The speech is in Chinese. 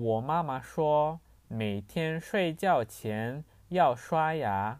我妈妈说每天睡觉前要刷牙。